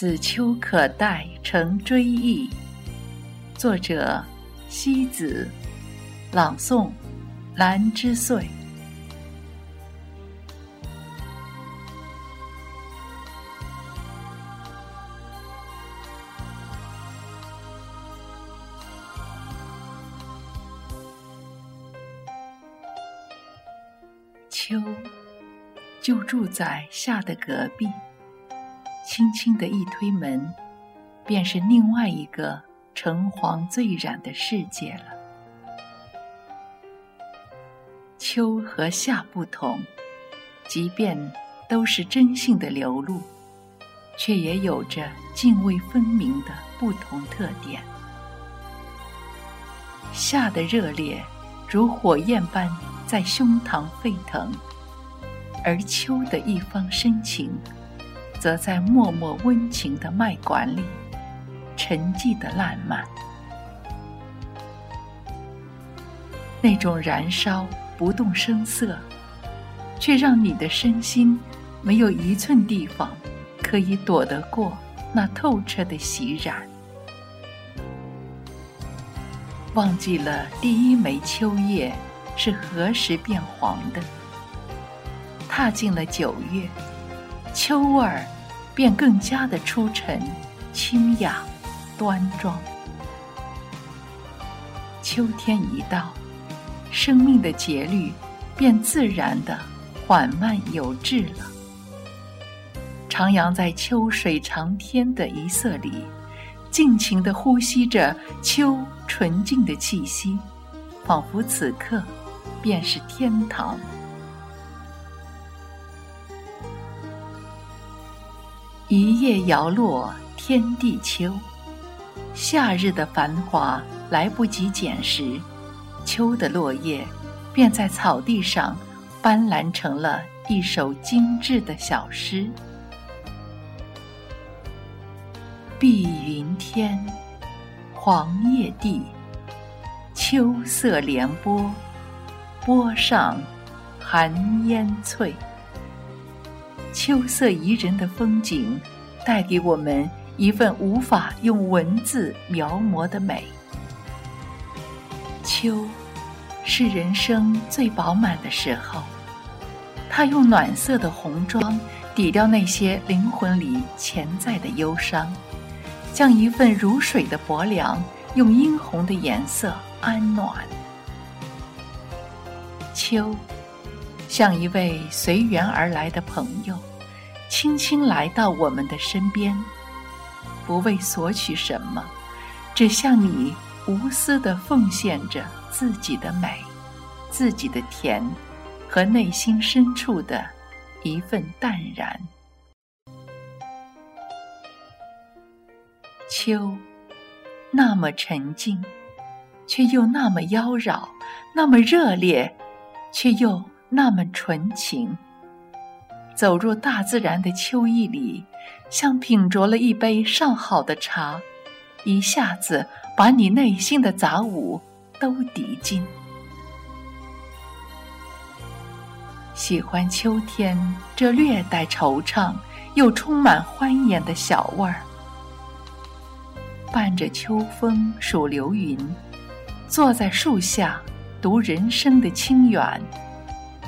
此秋可待成追忆。作者：西子，朗诵：兰之岁。秋，就住在夏的隔壁。轻轻的一推门，便是另外一个橙黄醉染的世界了。秋和夏不同，即便都是真性的流露，却也有着泾渭分明的不同特点。夏的热烈如火焰般在胸膛沸腾，而秋的一方深情。则在默默温情的脉管里，沉寂的烂漫。那种燃烧不动声色，却让你的身心没有一寸地方可以躲得过那透彻的袭染。忘记了第一枚秋叶是何时变黄的，踏进了九月。秋味儿，便更加的出尘、清雅、端庄。秋天一到，生命的节律便自然的缓慢有致了。徜徉在秋水长天的一色里，尽情的呼吸着秋纯净的气息，仿佛此刻便是天堂。一叶摇落，天地秋。夏日的繁华来不及捡拾，秋的落叶便在草地上斑斓成了一首精致的小诗。碧云天，黄叶地，秋色连波，波上寒烟翠。秋色宜人的风景，带给我们一份无法用文字描摹的美。秋，是人生最饱满的时候，它用暖色的红妆抵掉那些灵魂里潜在的忧伤，将一份如水的薄凉用殷红的颜色安暖。秋。像一位随缘而来的朋友，轻轻来到我们的身边，不为索取什么，只向你无私的奉献着自己的美、自己的甜和内心深处的一份淡然。秋，那么沉静，却又那么妖娆；那么热烈，却又……那么纯情，走入大自然的秋意里，像品酌了一杯上好的茶，一下子把你内心的杂物都涤尽。喜欢秋天这略带惆怅又充满欢颜的小味儿，伴着秋风数流云，坐在树下读人生的清远。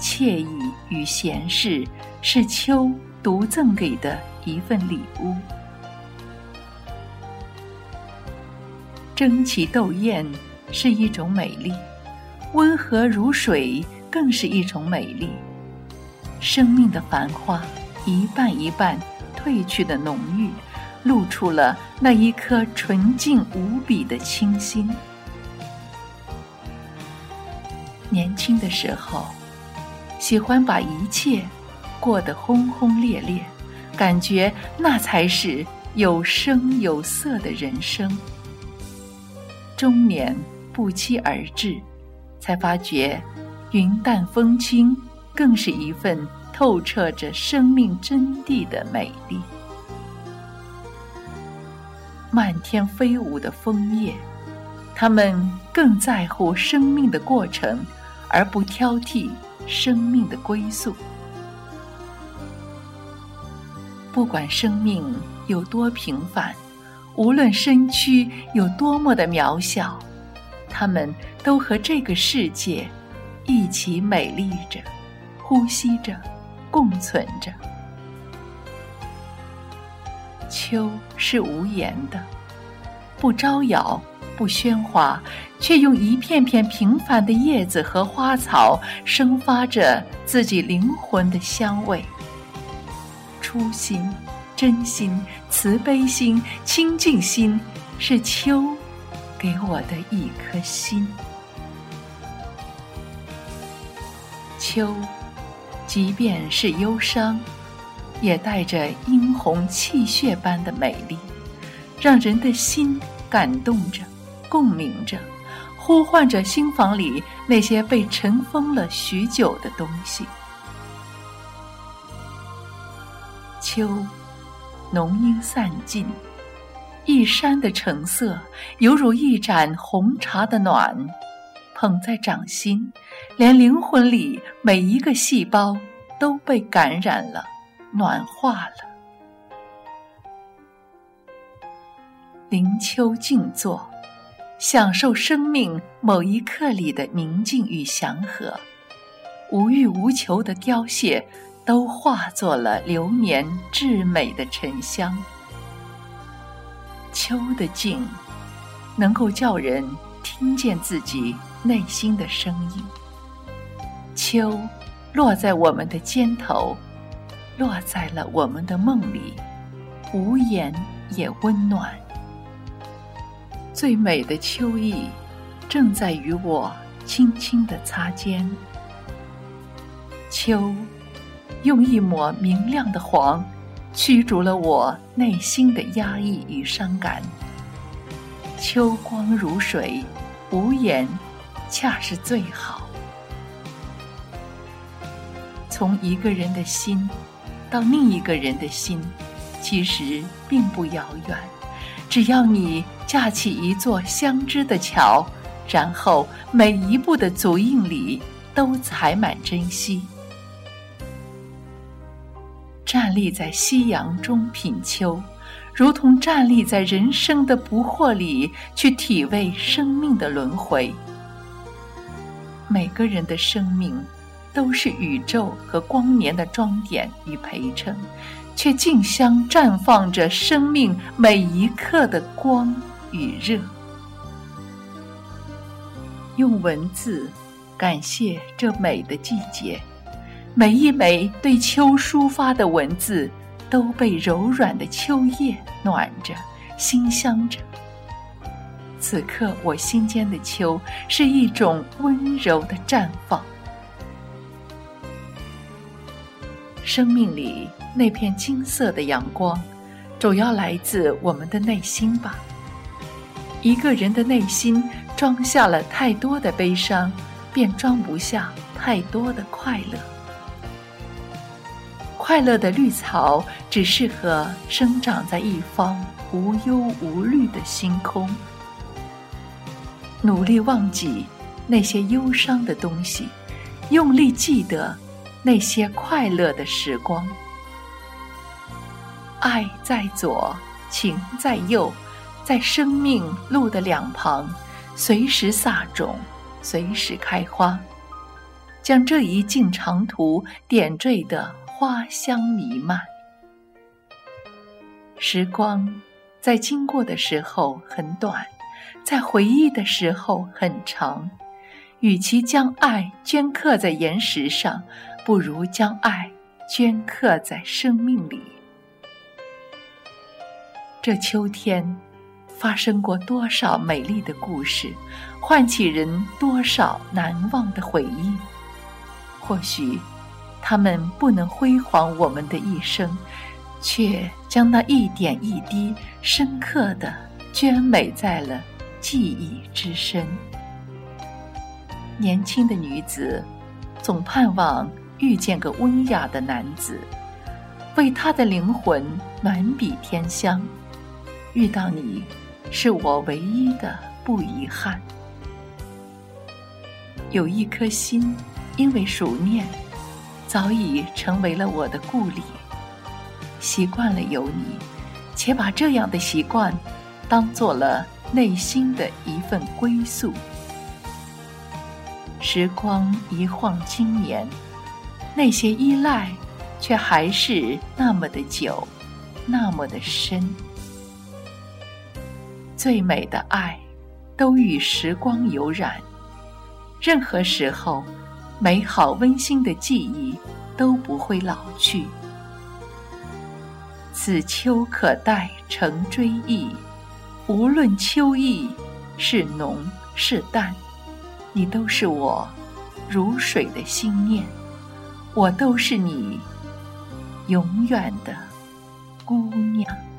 惬意与闲适，是秋独赠给的一份礼物。争奇斗艳是一种美丽，温和如水更是一种美丽。生命的繁花，一半一半褪去的浓郁，露出了那一颗纯净无比的清新。年轻的时候。喜欢把一切过得轰轰烈烈，感觉那才是有声有色的人生。中年不期而至，才发觉云淡风轻更是一份透彻着生命真谛的美丽。漫天飞舞的枫叶，他们更在乎生命的过程，而不挑剔。生命的归宿，不管生命有多平凡，无论身躯有多么的渺小，他们都和这个世界一起美丽着，呼吸着，共存着。秋是无言的，不招摇，不喧哗，却用一片片平凡的叶子和花草，生发着自己灵魂的香味。初心、真心、慈悲心、清净心，是秋给我的一颗心。秋，即便是忧伤，也带着殷红气血般的美丽，让人的心感动着，共鸣着，呼唤着心房里那些被尘封了许久的东西。秋，浓荫散尽，一山的橙色犹如一盏红茶的暖，捧在掌心，连灵魂里每一个细胞都被感染了，暖化了。林秋静坐，享受生命某一刻里的宁静与祥和，无欲无求的凋谢。都化作了流年至美的沉香。秋的静，能够叫人听见自己内心的声音。秋，落在我们的肩头，落在了我们的梦里，无言也温暖。最美的秋意，正在与我轻轻的擦肩。秋。用一抹明亮的黄，驱逐了我内心的压抑与伤感。秋光如水，无言，恰是最好。从一个人的心，到另一个人的心，其实并不遥远。只要你架起一座相知的桥，然后每一步的足印里都踩满珍惜。站立在夕阳中品秋，如同站立在人生的不惑里去体味生命的轮回。每个人的生命都是宇宙和光年的装点与陪衬，却竞相绽放着生命每一刻的光与热。用文字感谢这美的季节。每一枚对秋抒发的文字，都被柔软的秋叶暖着、馨香着。此刻我心间的秋，是一种温柔的绽放。生命里那片金色的阳光，主要来自我们的内心吧。一个人的内心装下了太多的悲伤，便装不下太多的快乐。快乐的绿草只适合生长在一方无忧无虑的星空。努力忘记那些忧伤的东西，用力记得那些快乐的时光。爱在左，情在右，在生命路的两旁，随时撒种，随时开花，将这一径长途点缀的。花香弥漫，时光在经过的时候很短，在回忆的时候很长。与其将爱镌刻在岩石上，不如将爱镌刻在生命里。这秋天，发生过多少美丽的故事，唤起人多少难忘的回忆？或许。他们不能辉煌我们的一生，却将那一点一滴深刻的镌美在了记忆之深。年轻的女子总盼望遇见个温雅的男子，为他的灵魂暖笔添香。遇到你，是我唯一的不遗憾。有一颗心，因为熟念。早已成为了我的故里。习惯了有你，且把这样的习惯当做了内心的一份归宿。时光一晃经年，那些依赖却还是那么的久，那么的深。最美的爱，都与时光有染。任何时候，美好温馨的记忆都不会老去。此秋可待成追忆，无论秋意是浓是淡。你都是我如水的心念，我都是你永远的姑娘。